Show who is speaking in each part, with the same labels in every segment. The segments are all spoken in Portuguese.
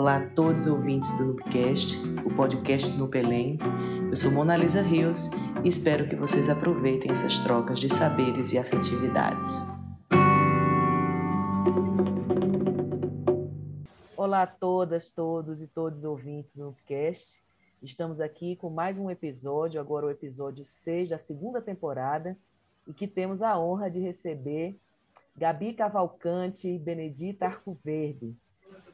Speaker 1: Olá a todos os ouvintes do Nubcast, o podcast do Nupelém. Eu sou Mona Lisa Rios e espero que vocês aproveitem essas trocas de saberes e afetividades. Olá a todas, todos e todos os ouvintes do Nubcast. Estamos aqui com mais um episódio, agora o episódio 6 da segunda temporada, e que temos a honra de receber Gabi Cavalcante e Benedita Arcoverde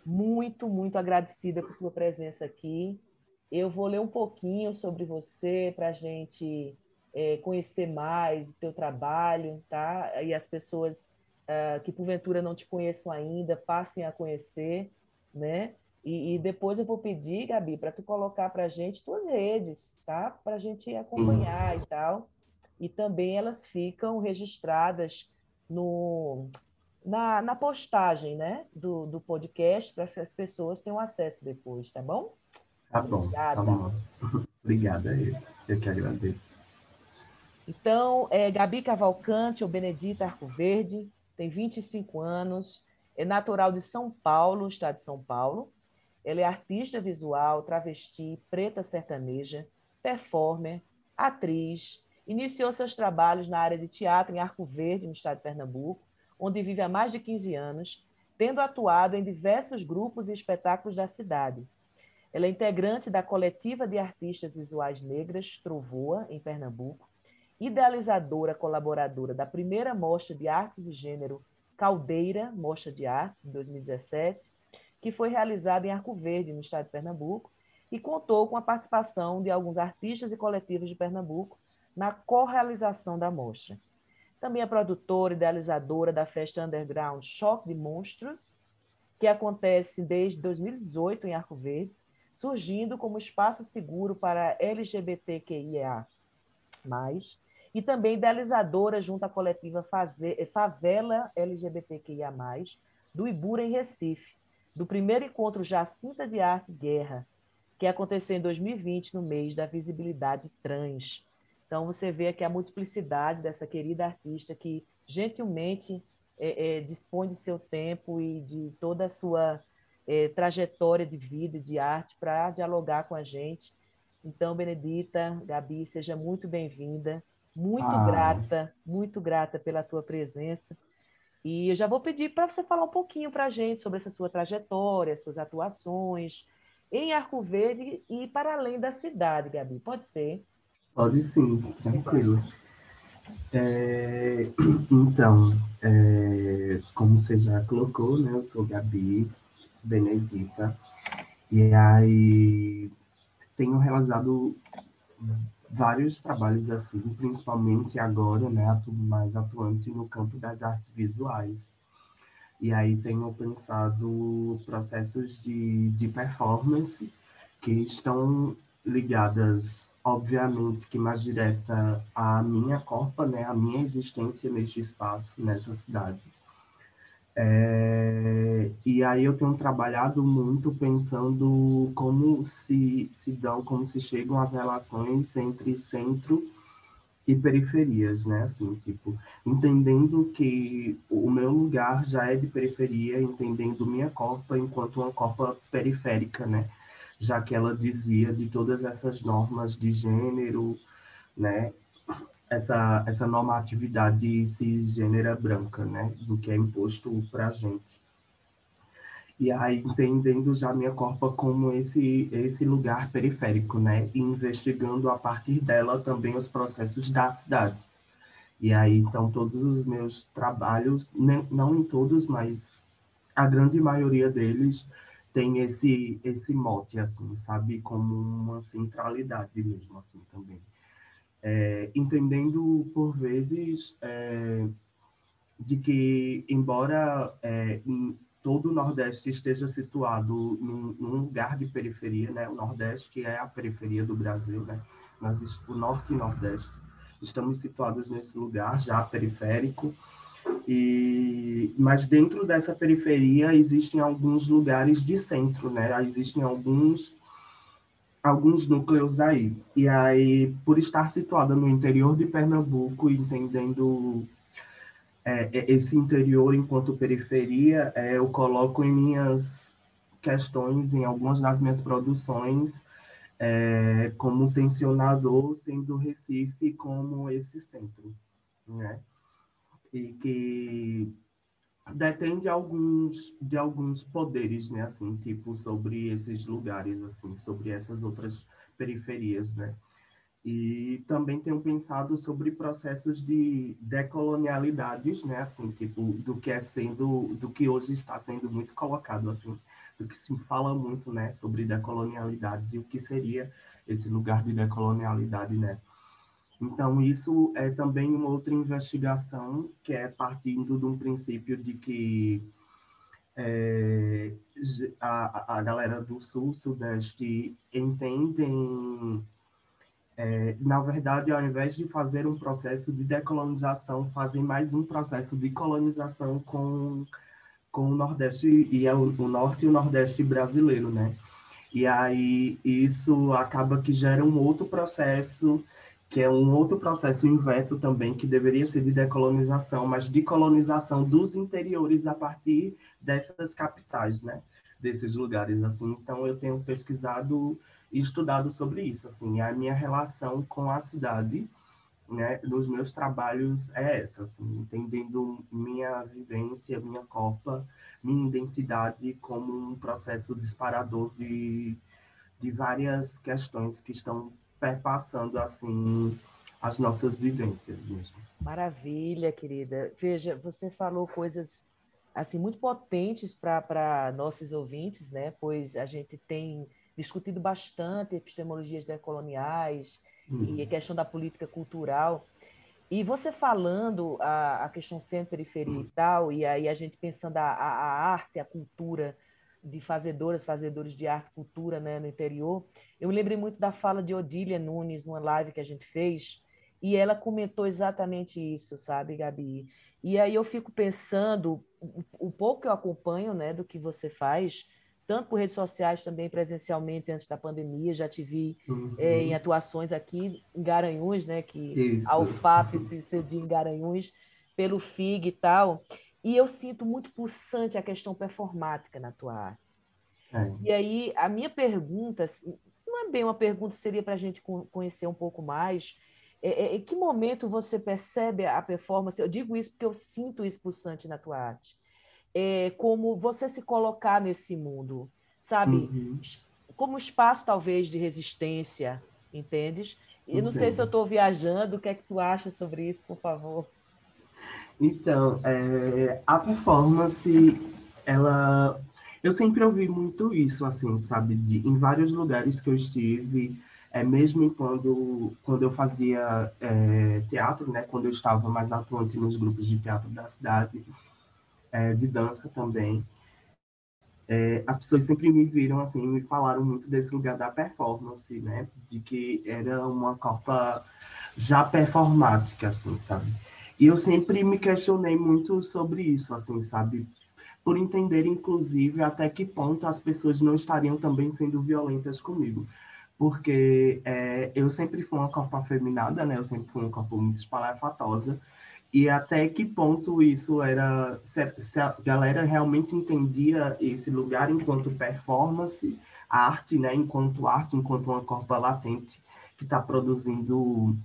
Speaker 1: muito, muito agradecida por tua presença aqui. Eu vou ler um pouquinho sobre você para a gente é, conhecer mais o teu trabalho, tá? E as pessoas uh, que porventura não te conheçam ainda passem a conhecer, né? E, e depois eu vou pedir, Gabi, para tu colocar para a gente tuas redes, tá? Para a gente acompanhar uhum. e tal. E também elas ficam registradas no, na, na postagem né, do, do podcast para que as pessoas tenham acesso depois, tá bom?
Speaker 2: Tá bom. Obrigada. Tá bom. Obrigada, eu, eu que agradeço.
Speaker 1: Então, é Gabi Cavalcante ou Benedita Arcoverde, tem 25 anos, é natural de São Paulo, estado de São Paulo. Ela é artista visual, travesti, preta sertaneja, performer, atriz. Iniciou seus trabalhos na área de teatro em Arco Verde, no estado de Pernambuco onde vive há mais de 15 anos, tendo atuado em diversos grupos e espetáculos da cidade. Ela é integrante da coletiva de artistas visuais negras Trovoa, em Pernambuco, idealizadora colaboradora da primeira Mostra de Artes e Gênero Caldeira, Mostra de Artes, de 2017, que foi realizada em Arco Verde, no estado de Pernambuco, e contou com a participação de alguns artistas e coletivos de Pernambuco na co-realização da mostra. Também é produtora e idealizadora da festa underground Choque de Monstros, que acontece desde 2018 em Arco Verde, surgindo como espaço seguro para LGBTQIA+, e também idealizadora junto à coletiva Favela LGBTQIA+, do Ibura em Recife, do primeiro encontro Jacinta de Arte Guerra, que aconteceu em 2020, no mês da visibilidade trans. Então, você vê aqui a multiplicidade dessa querida artista que gentilmente é, é, dispõe de seu tempo e de toda a sua é, trajetória de vida e de arte para dialogar com a gente. Então, Benedita, Gabi, seja muito bem-vinda, muito ah. grata, muito grata pela tua presença. E eu já vou pedir para você falar um pouquinho para a gente sobre essa sua trajetória, suas atuações em Arco Verde e para além da cidade, Gabi. Pode ser?
Speaker 2: Pode sim, tranquilo. É, então, é, como você já colocou, né? Eu sou Gabi Benedita. E aí tenho realizado vários trabalhos assim, principalmente agora, né, mais atuante no campo das artes visuais. E aí tenho pensado processos de, de performance que estão ligadas, obviamente, que mais direta à minha corpa, né, à minha existência neste espaço, nessa cidade. É, e aí eu tenho trabalhado muito pensando como se, se dão, como se chegam as relações entre centro e periferias, né? Assim, tipo, entendendo que o meu lugar já é de periferia, entendendo minha corpa enquanto uma corpa periférica, né? Já que ela desvia de todas essas normas de gênero, né? Essa, essa normatividade cisgênera branca, né? Do que é imposto para a gente. E aí, entendendo já minha corpa como esse, esse lugar periférico, né? E investigando a partir dela também os processos da cidade. E aí, então, todos os meus trabalhos, não em todos, mas a grande maioria deles, tem esse esse mote assim sabe? Como uma centralidade mesmo assim também. É, entendendo por vezes é, de que embora é, todo o Nordeste esteja situado num, num, lugar de periferia né? O Nordeste é a periferia do Brasil né? Mas o Norte e Nordeste estamos situados nesse lugar já periférico e, mas dentro dessa periferia existem alguns lugares de centro, né? Existem alguns alguns núcleos aí. E aí, por estar situada no interior de Pernambuco, entendendo é, é esse interior enquanto periferia, é, eu coloco em minhas questões em algumas das minhas produções é, como tensionador, sendo Recife como esse centro, né? E que detém de alguns de alguns poderes, né, assim, tipo sobre esses lugares, assim, sobre essas outras periferias, né? E também tenho pensado sobre processos de decolonialidades, né, assim, tipo do que é sendo, do que hoje está sendo muito colocado, assim, do que se fala muito, né, sobre decolonialidades e o que seria esse lugar de decolonialidade, né? Então, isso é também uma outra investigação que é partindo de um princípio de que é, a, a galera do Sul, Sudeste entendem, é, na verdade, ao invés de fazer um processo de decolonização, fazem mais um processo de colonização com, com o Nordeste, e é o, o Norte e o Nordeste brasileiro, né? E aí isso acaba que gera um outro processo que é um outro processo inverso também, que deveria ser de decolonização, mas de colonização dos interiores a partir dessas capitais, né? Desses lugares, assim. Então, eu tenho pesquisado e estudado sobre isso, assim. A minha relação com a cidade, né? Nos meus trabalhos é essa, assim. Entendendo minha vivência, minha copa, minha identidade como um processo disparador de, de várias questões que estão perpassando assim as nossas vivências mesmo.
Speaker 1: Maravilha, querida. Veja, você falou coisas assim muito potentes para nossos ouvintes, né? Pois a gente tem discutido bastante epistemologias decoloniais e a uhum. questão da política cultural. E você falando a, a questão centro-periferia e tal, e aí a gente pensando a, a, a arte, a cultura de fazedoras, fazedores de arte e cultura né, no interior, eu me lembrei muito da fala de Odília Nunes numa live que a gente fez, e ela comentou exatamente isso, sabe, Gabi? E aí eu fico pensando, o pouco que eu acompanho né, do que você faz, tanto por redes sociais, também presencialmente antes da pandemia, já te vi uhum. é, em atuações aqui em Garanhuns, né, que isso. a UFAP se cedia em Garanhuns, pelo FIG e tal, e eu sinto muito pulsante a questão performática na tua arte. É. E aí, a minha pergunta, assim, não é bem uma pergunta, seria para a gente conhecer um pouco mais. É, é, em que momento você percebe a performance? Eu digo isso porque eu sinto isso pulsante na tua arte. É, como você se colocar nesse mundo, sabe? Uhum. Como espaço, talvez, de resistência, entendes? E não sei se eu estou viajando, o que é que tu acha sobre isso, por favor?
Speaker 2: Então, é, a performance, ela. Eu sempre ouvi muito isso, assim, sabe? De, em vários lugares que eu estive, é, mesmo quando, quando eu fazia é, teatro, né? Quando eu estava mais atuante nos grupos de teatro da cidade, é, de dança também. É, as pessoas sempre me viram assim, me falaram muito desse lugar da performance, né? De que era uma copa já performática, assim, sabe? E eu sempre me questionei muito sobre isso, assim, sabe? Por entender, inclusive, até que ponto as pessoas não estariam também sendo violentas comigo. Porque é, eu sempre fui uma corpo afeminada, né? Eu sempre fui um corpo muito espalhafatosa. E até que ponto isso era... Se, se a galera realmente entendia esse lugar enquanto performance, arte, né? Enquanto arte, enquanto uma corpa latente que está produzindo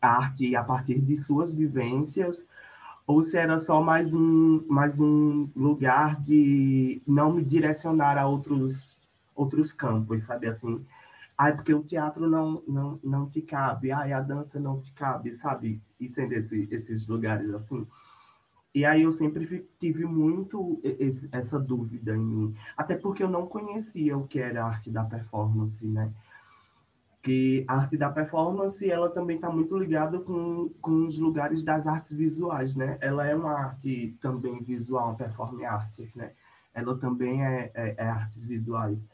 Speaker 2: arte a partir de suas vivências, ou se era só mais um, mais um lugar de não me direcionar a outros, outros campos, sabe assim? Ai, porque o teatro não, não, não te cabe, ai, a dança não te cabe, sabe? Entender esse, esses lugares assim. E aí eu sempre tive muito essa dúvida em mim, até porque eu não conhecia o que era a arte da performance, né? Que a arte da performance ela também está muito ligada com, com os lugares das artes visuais, né? Ela é uma arte também visual, uma performance art, né? Ela também é, é, é, artes visuais.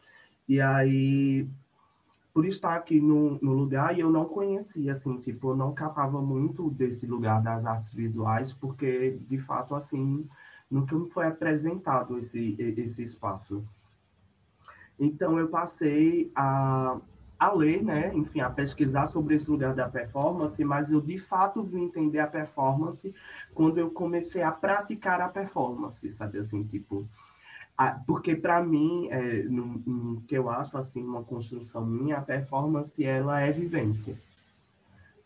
Speaker 2: E aí, por estar aqui no, no lugar, eu não conhecia, assim, tipo, eu não capava muito desse lugar das artes visuais, porque, de fato, assim, nunca me foi apresentado esse, esse espaço. Então, eu passei a a ler, né, enfim, a pesquisar sobre esse lugar da performance, mas eu de fato vim entender a performance quando eu comecei a praticar a performance, sabe assim, tipo, porque para mim, é, no, no, que eu acho assim, uma construção minha, a performance ela é vivência,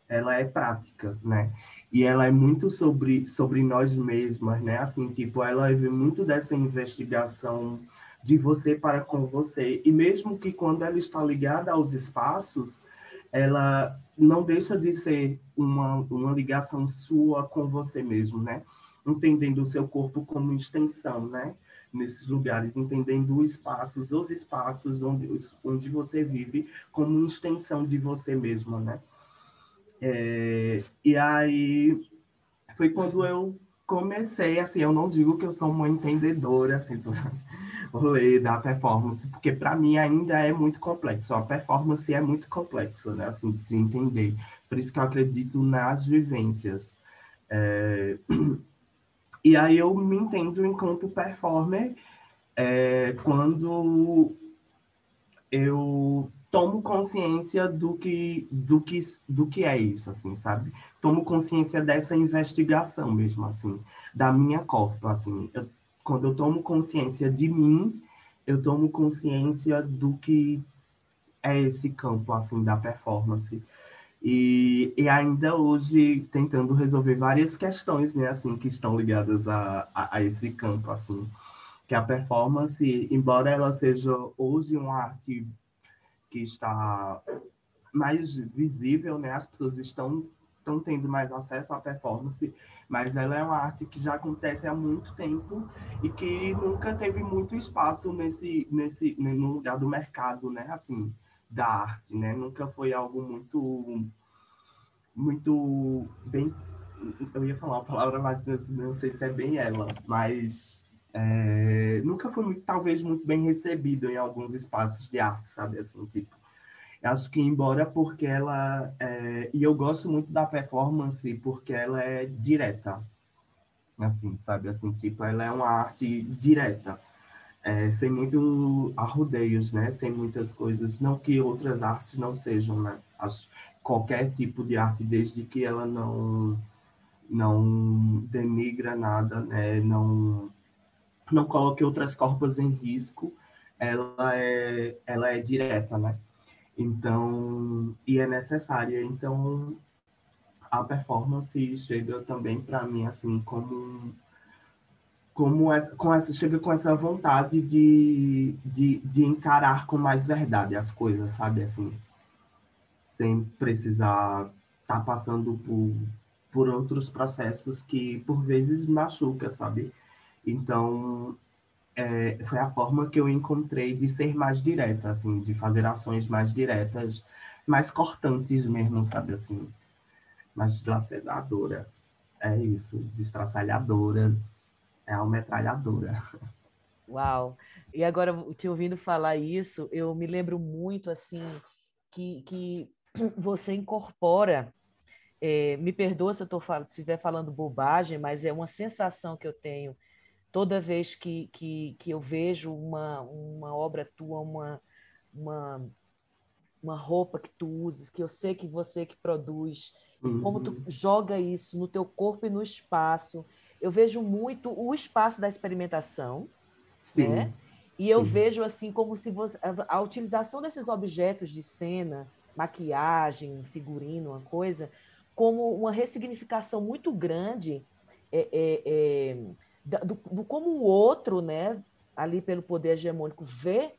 Speaker 2: ela é prática, né? E ela é muito sobre sobre nós mesmas, né? Assim, tipo, ela é muito dessa investigação de você para com você. E mesmo que quando ela está ligada aos espaços, ela não deixa de ser uma, uma ligação sua com você mesmo, né? Entendendo o seu corpo como extensão, né? nesses lugares, entendendo os espaços, os espaços onde, onde você vive como uma extensão de você mesma, né? É, e aí foi quando eu comecei, assim, eu não digo que eu sou uma entendedora, assim, rolê da performance, porque para mim ainda é muito complexo, a performance é muito complexa, né, assim, de se entender, por isso que eu acredito nas vivências. É... E aí eu me entendo enquanto performer é, quando eu tomo consciência do que, do que, do que é isso, assim, sabe? Tomo consciência dessa investigação mesmo, assim, da minha corpo, assim. Eu, quando eu tomo consciência de mim, eu tomo consciência do que é esse campo, assim, da performance. E, e ainda hoje tentando resolver várias questões, né, assim, que estão ligadas a, a, a esse campo, assim, que a performance, embora ela seja hoje uma arte que está mais visível, né, as pessoas estão estão tendo mais acesso à performance, mas ela é uma arte que já acontece há muito tempo e que nunca teve muito espaço nesse nesse no lugar do mercado, né, assim, da arte, né? Nunca foi algo muito muito bem eu ia falar uma palavra, mas não sei se é bem ela, mas é, nunca foi talvez muito bem recebido em alguns espaços de arte, sabe assim, tipo acho que embora porque ela é, e eu gosto muito da performance porque ela é direta assim sabe assim tipo ela é uma arte direta é, sem muito arrodeios, né? Sem muitas coisas. Não que outras artes não sejam, né? Qualquer tipo de arte, desde que ela não não denigra nada, né? Não não coloque outras corpos em risco. Ela é ela é direta, né? Então, e é necessária. Então, a performance chega também para mim assim como como essa, com essa, chega com essa vontade de, de, de encarar com mais verdade as coisas, sabe? Assim, sem precisar estar tá passando por, por outros processos que, por vezes, machuca, sabe? Então, é, foi a forma que eu encontrei de ser mais direta, assim, de fazer ações mais diretas, mais cortantes mesmo, sabe? Assim, mais dilaceradoras. É isso, destraçalhadoras é uma metralhadora.
Speaker 1: Uau! E agora, te ouvindo falar isso, eu me lembro muito assim que, que você incorpora. É, me perdoa se eu estou estiver falando bobagem, mas é uma sensação que eu tenho toda vez que, que, que eu vejo uma, uma obra tua, uma, uma, uma roupa que tu usas, que eu sei que você que produz, uhum. como tu uhum. joga isso no teu corpo e no espaço eu vejo muito o espaço da experimentação, Sim. né? E eu Sim. vejo assim como se você, a, a, utilização desses objetos de cena, maquiagem, figurino, uma coisa, como uma ressignificação muito grande é, é, é, do, do, como o outro, né, ali pelo poder hegemônico, vê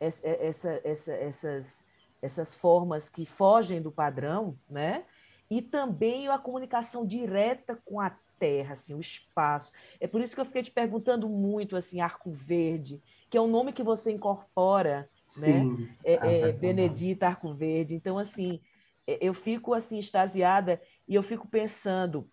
Speaker 1: essa, essa, essa, essas, essas formas que fogem do padrão, né? E também a comunicação direta com a terra, assim, o espaço. É por isso que eu fiquei te perguntando muito, assim, Arco Verde, que é um nome que você incorpora, né? Sim, né? É, é, Benedita Arco Verde. Então, assim, é, eu fico, assim, extasiada e eu fico pensando,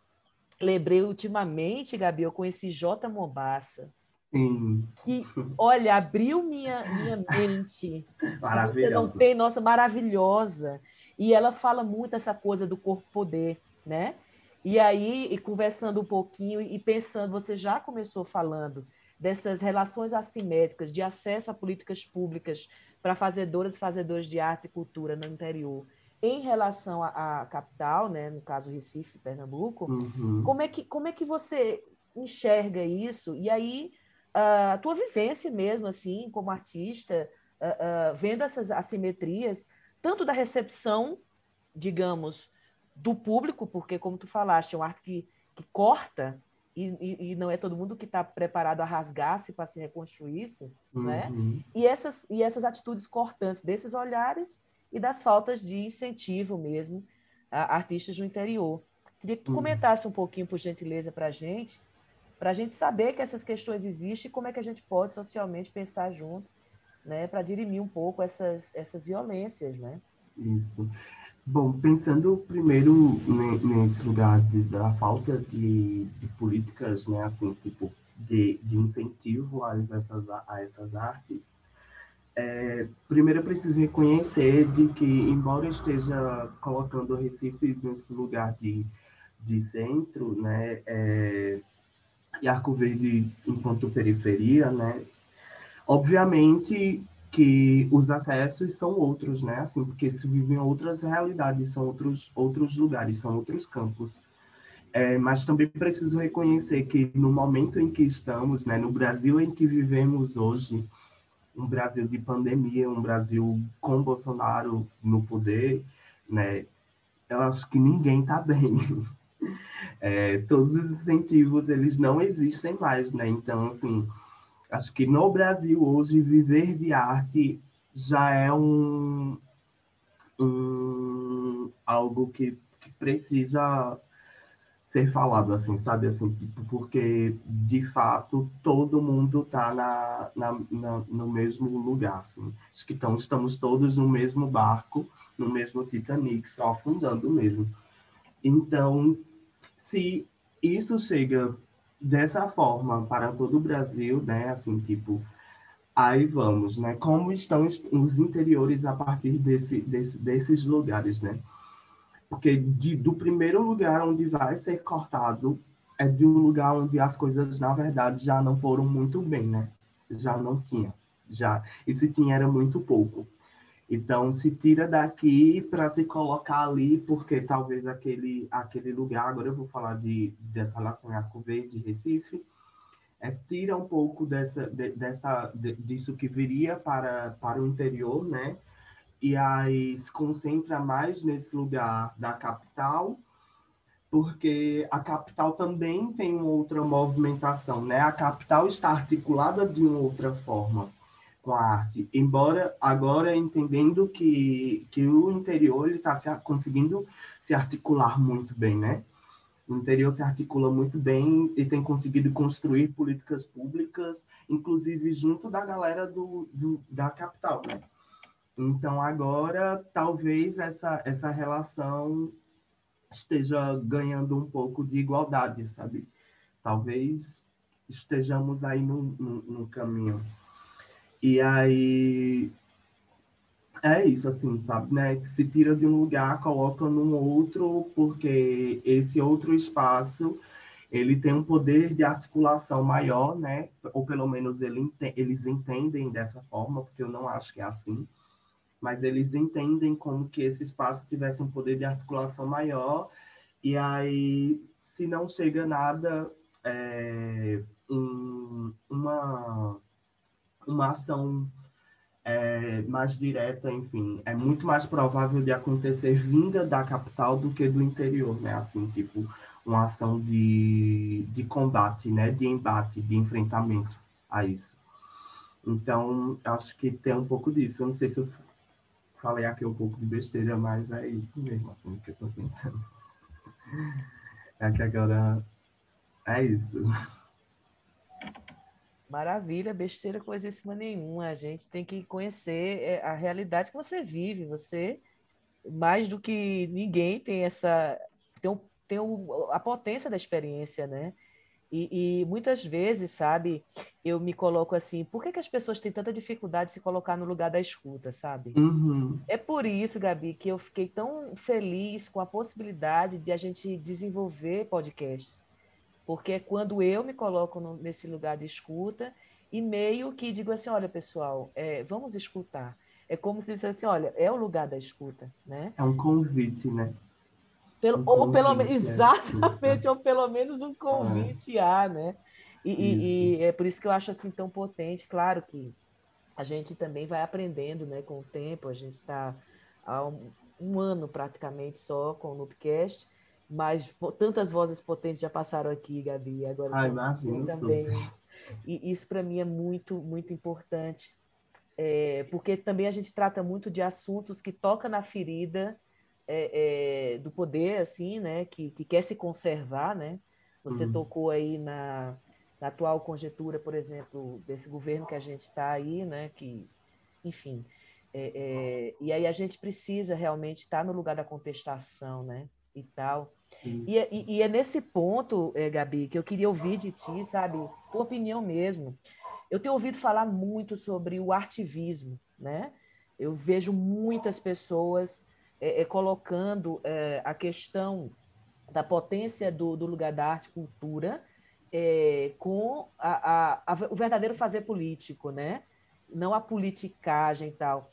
Speaker 1: lembrei ultimamente, Gabi, eu conheci J. Mombaça,
Speaker 2: Sim.
Speaker 1: Que, olha, abriu minha, minha mente.
Speaker 2: Maravilhosa. Você
Speaker 1: não tem, nossa, maravilhosa. E ela fala muito essa coisa do corpo-poder, né? E aí, e conversando um pouquinho e pensando, você já começou falando dessas relações assimétricas de acesso a políticas públicas para fazedoras e fazedores de arte e cultura no interior em relação à, capital, né, no caso Recife, Pernambuco, uhum. como, é que, como é que você enxerga isso? E aí, a tua vivência mesmo, assim, como artista, uh, uh, vendo essas assimetrias, tanto da recepção, digamos, do público, porque, como tu falaste, é uma arte que, que corta, e, e, e não é todo mundo que está preparado a rasgar-se para se reconstruir-se, né? uhum. né? E essas, e essas atitudes cortantes desses olhares e das faltas de incentivo mesmo a artistas do interior. Queria que tu uhum. comentasse um pouquinho, por gentileza, para a gente, para a gente saber que essas questões existem e como é que a gente pode socialmente pensar junto, né, para dirimir um pouco essas, essas violências, né?
Speaker 2: Isso. Bom, pensando primeiro nesse lugar de, da falta de, de, políticas, né, assim, tipo, de, de incentivo a essas, a essas artes, é, primeiro eu preciso reconhecer de que, embora esteja colocando o Recife nesse lugar de, de centro, né, é, e Arco Verde enquanto periferia, né, obviamente que os acessos são outros, né, assim, porque se vivem outras realidades, são outros, outros lugares, são outros campos. É, mas também preciso reconhecer que no momento em que estamos, né, no Brasil em que vivemos hoje, um Brasil de pandemia, um Brasil com Bolsonaro no poder, né? Eu acho que ninguém está bem. É, todos os incentivos, eles não existem mais, né? Então, assim, acho que no Brasil hoje, viver de arte já é um, um algo que, que precisa ser falado, assim, sabe? Assim, tipo, porque, de fato, todo mundo está na, na, na, no mesmo lugar, assim. Então, estamos todos no mesmo barco, no mesmo Titanic, só afundando mesmo. Então, se isso chega dessa forma para todo o Brasil, né, assim, tipo, aí vamos, né? Como estão os interiores a partir desse, desse, desses lugares, né? Porque de, do primeiro lugar onde vai ser cortado é de um lugar onde as coisas, na verdade, já não foram muito bem, né? Já não tinha. Já. E se tinha, era muito pouco. Então, se tira daqui para se colocar ali, porque talvez aquele, aquele lugar, agora eu vou falar de, dessa relação Arco Verde, Recife, é, tira um pouco dessa, de, dessa, de, disso que viria para, para o interior, né? E aí se concentra mais nesse lugar da capital, porque a capital também tem outra movimentação, né? A capital está articulada de uma outra forma com a arte, embora agora entendendo que, que o interior está se, conseguindo se articular muito bem, né? O interior se articula muito bem e tem conseguido construir políticas públicas, inclusive junto da galera do, do da capital, né? Então, agora, talvez essa, essa relação esteja ganhando um pouco de igualdade, sabe? Talvez estejamos aí no, no, no caminho. E aí, é isso, assim, sabe, né? Que se tira de um lugar, coloca num outro, porque esse outro espaço, ele tem um poder de articulação maior, né? Ou pelo menos ele, eles entendem dessa forma, porque eu não acho que é assim mas eles entendem como que esse espaço tivesse um poder de articulação maior, e aí, se não chega nada, é, um, uma, uma ação é, mais direta, enfim, é muito mais provável de acontecer vinda da capital do que do interior, né? Assim, tipo, uma ação de, de combate, né? De embate, de enfrentamento a isso. Então, acho que tem um pouco disso. Eu não sei se eu falei aqui um pouco de besteira, mas é isso mesmo, assim, que eu tô pensando. É que agora é isso.
Speaker 1: Maravilha, besteira coisíssima nenhuma. A gente tem que conhecer é, a realidade que você vive. Você, mais do que ninguém, tem essa tem, tem a potência da experiência, né? E, e, muitas vezes, sabe, eu me coloco assim, por que, que as pessoas têm tanta dificuldade de se colocar no lugar da escuta, sabe?
Speaker 2: Uhum.
Speaker 1: É por isso, Gabi, que eu fiquei tão feliz com a possibilidade de a gente desenvolver podcasts. Porque é quando eu me coloco no, nesse lugar de escuta e meio que digo assim, olha, pessoal, é, vamos escutar. É como se dissesse, olha, é o lugar da escuta, né?
Speaker 2: É um convite, né?
Speaker 1: Pelo, um ou pelo menos, exatamente, ou pelo menos um convite a, né? E, e, e, é por isso que eu acho assim tão potente. Claro que a gente também vai aprendendo né, com o tempo, a gente está há um, um, ano praticamente só com o Noobcast, mas tantas vozes potentes já passaram aqui, Gabi, agora
Speaker 2: Ai, imagino,
Speaker 1: também. E isso para mim é muito, muito importante, é, porque também a gente trata muito de assuntos que tocam na ferida é, é, do poder, assim, né, que, que quer se conservar, né? Você uhum. tocou aí na, na atual conjectura, por exemplo, desse governo que a gente está aí, né, que, enfim, é, é, e aí a gente precisa realmente estar no lugar da contestação, né, e tal. E, é, e, e, é nesse ponto, é, Gabi, que eu queria ouvir de ti, sabe, tua opinião mesmo. Eu tenho ouvido falar muito sobre o artivismo, né? Eu vejo muitas pessoas é, é colocando a questão da potência do, do lugar da arte e cultura é, com a, a, a, o verdadeiro fazer político, né? não a politicagem e tal.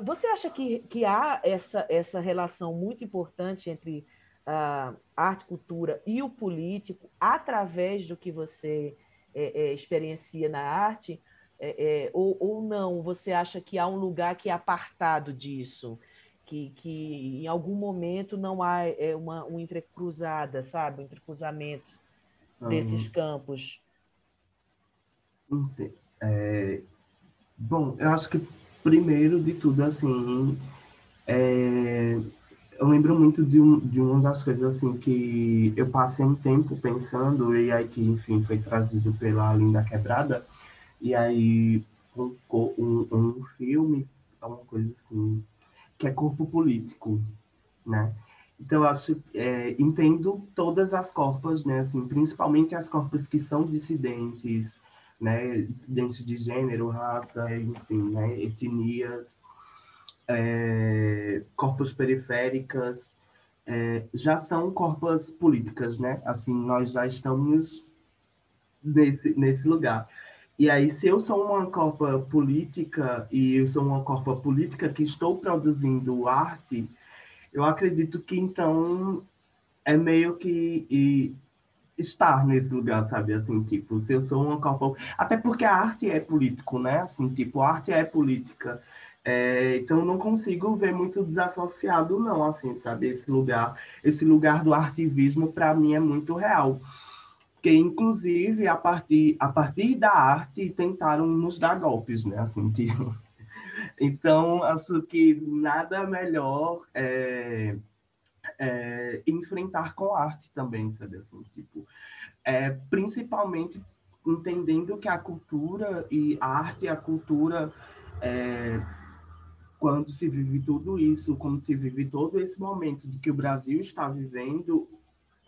Speaker 1: Você acha que, que há essa, essa relação muito importante entre a arte, cultura e o político através do que você é, é, experiencia na arte? É, é, ou, ou não? Você acha que há um lugar que é apartado disso? Que, que em algum momento não há é, uma, uma entrecruzada, sabe? Um entrecruzamento desses uhum. campos?
Speaker 2: É, bom, eu acho que primeiro de tudo, assim, é, eu lembro muito de, um, de uma das coisas assim que eu passei um tempo pensando, e aí que, enfim, foi trazido pela Linda Quebrada, e aí um, um, um filme, uma coisa assim, que é corpo político, né? Então, acho, é, entendo todas as corpas, né, assim, principalmente as corpas que são dissidentes, né, dissidentes de gênero, raça, enfim, né, etnias, é, corpos periféricas, é, já são corpas políticas, né, assim, nós já estamos nesse, nesse lugar. E aí, se eu sou uma corpa política e eu sou uma corpa política que estou produzindo arte, eu acredito que então é meio que estar nesse lugar, sabe? Assim, tipo, se eu sou uma. Até porque a arte é político, né? Assim, tipo, a arte é política. É, então, não consigo ver muito desassociado, não, assim, sabe? Esse lugar, esse lugar do artivismo, para mim, é muito real. Porque, inclusive, a partir, a partir da arte, tentaram nos dar golpes, né? Assim, tipo. Então, acho que nada melhor é, é, enfrentar com arte também, sabe assim, tipo, é, principalmente entendendo que a cultura e a arte e a cultura é, quando se vive tudo isso, quando se vive todo esse momento de que o Brasil está vivendo,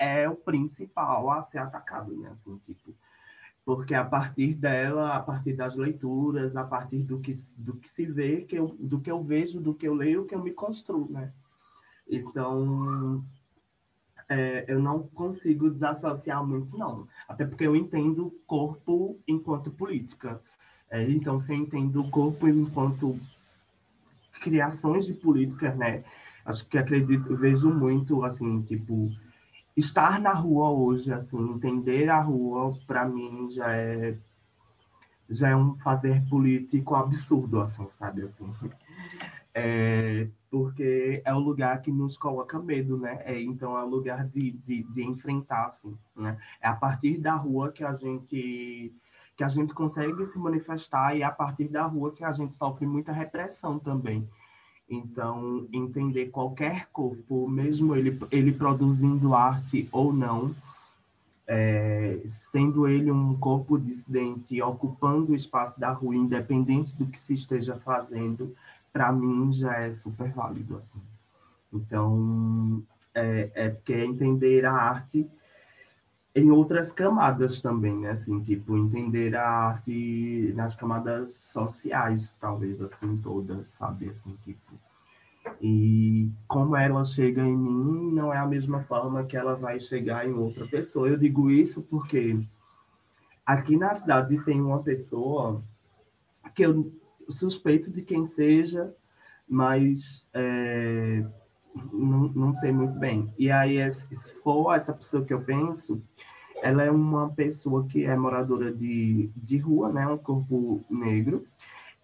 Speaker 2: é o principal a ser atacado, né? Assim, tipo, porque a partir dela, a partir das leituras, a partir do que, do que se vê, que eu, do que eu vejo, do que eu leio, que eu me construo, né? Então, é, eu não consigo desassociar muito, não. Até porque eu entendo corpo enquanto política. É, então, se eu entendo corpo enquanto criações de políticas, né? Acho que acredito, vejo muito, assim, tipo, estar na rua hoje, assim, entender a rua, para mim já é já é um fazer político absurdo, assim, sabe, assim. É, porque é o lugar que nos coloca medo, né? É, então é o lugar de, de, de enfrentar, assim, né? É a partir da rua que a gente que a gente consegue se manifestar e é a partir da rua que a gente sofre muita repressão também. Então, entender qualquer corpo, mesmo ele, ele produzindo arte ou não, é, sendo ele um corpo dissidente, ocupando o espaço da rua, independente do que se esteja fazendo, para mim já é super válido. Assim. Então, é, é porque entender a arte em outras camadas também, né? Assim, tipo, entender a arte nas camadas sociais, talvez, assim, todas, sabe? Assim, tipo... E como ela chega em mim, não é a mesma forma que ela vai chegar em outra pessoa. Eu digo isso porque aqui na cidade tem uma pessoa que eu suspeito de quem seja, mas é, não, não sei muito bem. E aí, se for essa pessoa que eu penso, ela é uma pessoa que é moradora de, de rua, né? Um corpo negro,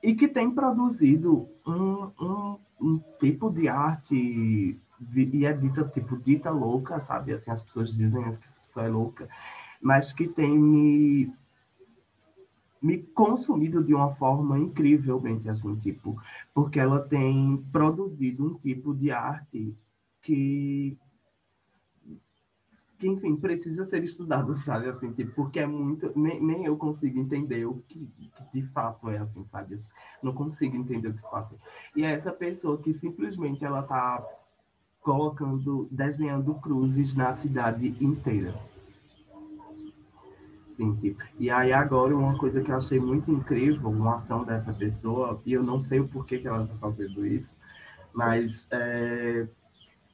Speaker 2: e que tem produzido um, um, um tipo de arte e é dita tipo dita louca, sabe? Assim as pessoas dizem que essa pessoa é louca, mas que tem me me consumido de uma forma incrivelmente assim, tipo, porque ela tem produzido um tipo de arte que que, enfim, precisa ser estudado, sabe? Assim, tipo, porque é muito. Nem, nem eu consigo entender o que, que, de fato é assim, sabe? Não consigo entender o que se passa. E é essa pessoa que simplesmente ela tá colocando, desenhando cruzes na cidade inteira. Sim, tipo. E aí agora uma coisa que eu achei muito incrível, uma ação dessa pessoa, e eu não sei o porquê que ela está fazendo isso, mas é,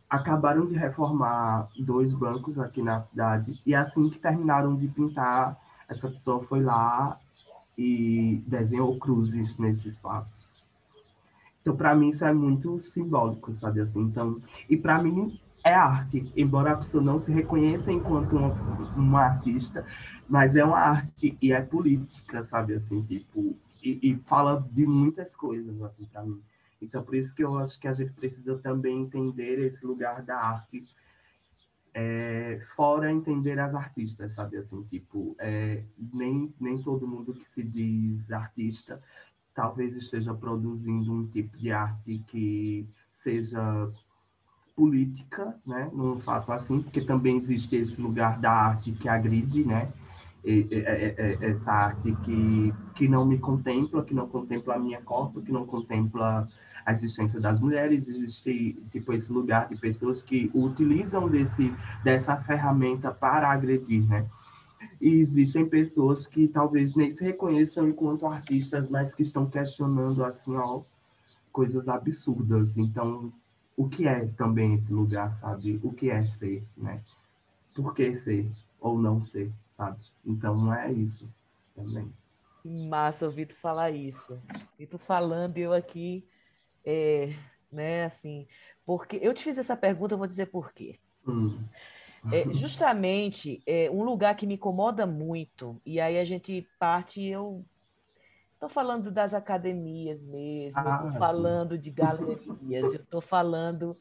Speaker 2: acabaram de reformar dois bancos aqui na cidade e assim que terminaram de pintar, essa pessoa foi lá e desenhou cruzes nesse espaço. Então, para mim isso é muito simbólico, sabe assim. Então, e para mim é arte, embora a pessoa não se reconheça enquanto uma, uma artista, mas é uma arte e é política, sabe assim, tipo, e, e fala de muitas coisas assim para mim. Então, por isso que eu acho que a gente precisa também entender esse lugar da arte, é, fora entender as artistas, sabe? Assim, tipo, é, nem, nem todo mundo que se diz artista talvez esteja produzindo um tipo de arte que seja política, né? Num fato assim, porque também existe esse lugar da arte que agride, né? E, e, e, essa arte que, que não me contempla, que não contempla a minha corpo, que não contempla a existência das mulheres, existe tipo esse lugar de pessoas que utilizam desse dessa ferramenta para agredir, né? E existem pessoas que talvez nem se reconheçam enquanto artistas, mas que estão questionando assim, ó, coisas absurdas. Então, o que é também esse lugar, sabe? O que é ser, né? Por que ser ou não ser, sabe? Então, não é isso também.
Speaker 1: Massa ouvir tu falar isso. E tu falando, eu aqui é, né, assim, porque eu te fiz essa pergunta, eu vou dizer por quê. Hum. É, justamente é, um lugar que me incomoda muito, e aí a gente parte, eu estou falando das academias mesmo, ah, estou falando de galerias, estou falando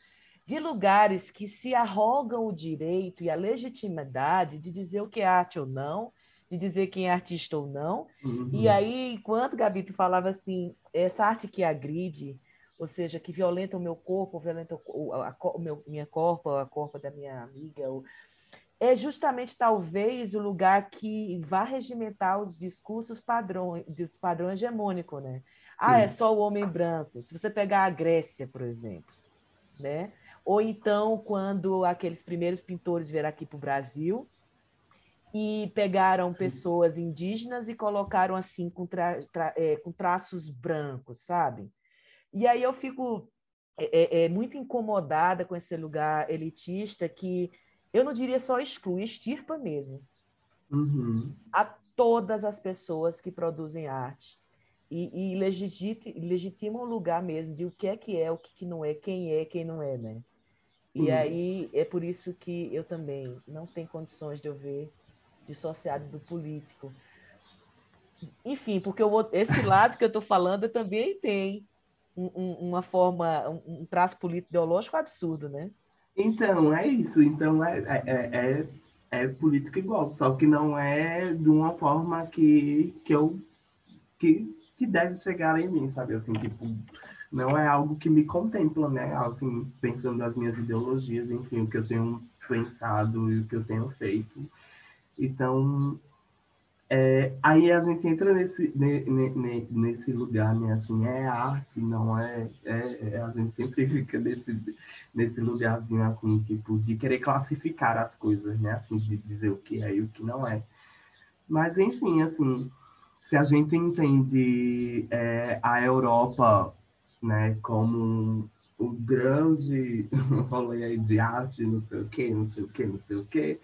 Speaker 1: de lugares que se arrogam o direito e a legitimidade de dizer o que é arte ou não, de dizer quem é artista ou não. Uhum. E aí, enquanto Gabi, falava assim, essa arte que agride, ou seja, que violenta o meu corpo, violenta o, a, a, meu, minha corpo, a corpo da minha amiga, ou, é justamente talvez o lugar que vai regimentar os discursos padrões, padrão hegemônico, né? Ah, é só o homem branco. Se você pegar a Grécia, por exemplo, né? Ou então quando aqueles primeiros pintores vieram aqui para o Brasil e pegaram pessoas indígenas e colocaram assim com, tra, tra, é, com traços brancos, sabe? E aí eu fico é, é, é, muito incomodada com esse lugar elitista que eu não diria só exclui, extirpa mesmo uhum. a todas as pessoas que produzem arte e, e legitima o lugar mesmo de o que é que é, o que, que não é, quem é, quem não é, né? E uhum. aí é por isso que eu também não tenho condições de eu ver dissociado do político. Enfim, porque eu, esse lado que eu estou falando também tem um, uma forma, um, um traço político ideológico absurdo, né?
Speaker 2: Então, é isso. Então, é, é, é, é, igual, só que não é de uma forma que, que eu que, que deve chegar em mim, sabe? Assim, tipo, não é algo que me contempla, né? Assim, pensando nas minhas ideologias, enfim, o que eu tenho pensado e o que eu tenho feito. Então, é, aí a gente entra nesse, nesse lugar, né? Assim, é arte, não é, é, é, A gente sempre fica nesse, nesse lugarzinho, assim, tipo, de querer classificar as coisas, né? Assim, de dizer o que é e o que não é. Mas, enfim, assim, se a gente entende é, a Europa, né, como o grande rolê de arte, não sei o quê, não sei o quê, não sei o quê,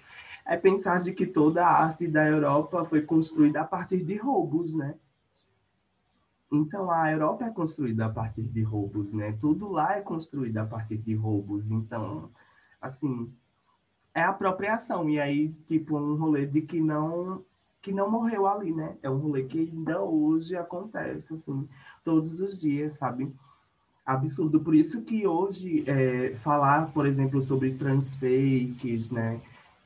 Speaker 2: é pensar de que toda a arte da Europa foi construída a partir de roubos, né? Então a Europa é construída a partir de roubos, né? Tudo lá é construído a partir de roubos. Então, assim, é apropriação. E aí, tipo, um rolê de que não que não morreu ali, né? É um rolê que ainda hoje acontece, assim, todos os dias, sabe? Absurdo. Por isso que hoje é, falar, por exemplo, sobre transfakes, né?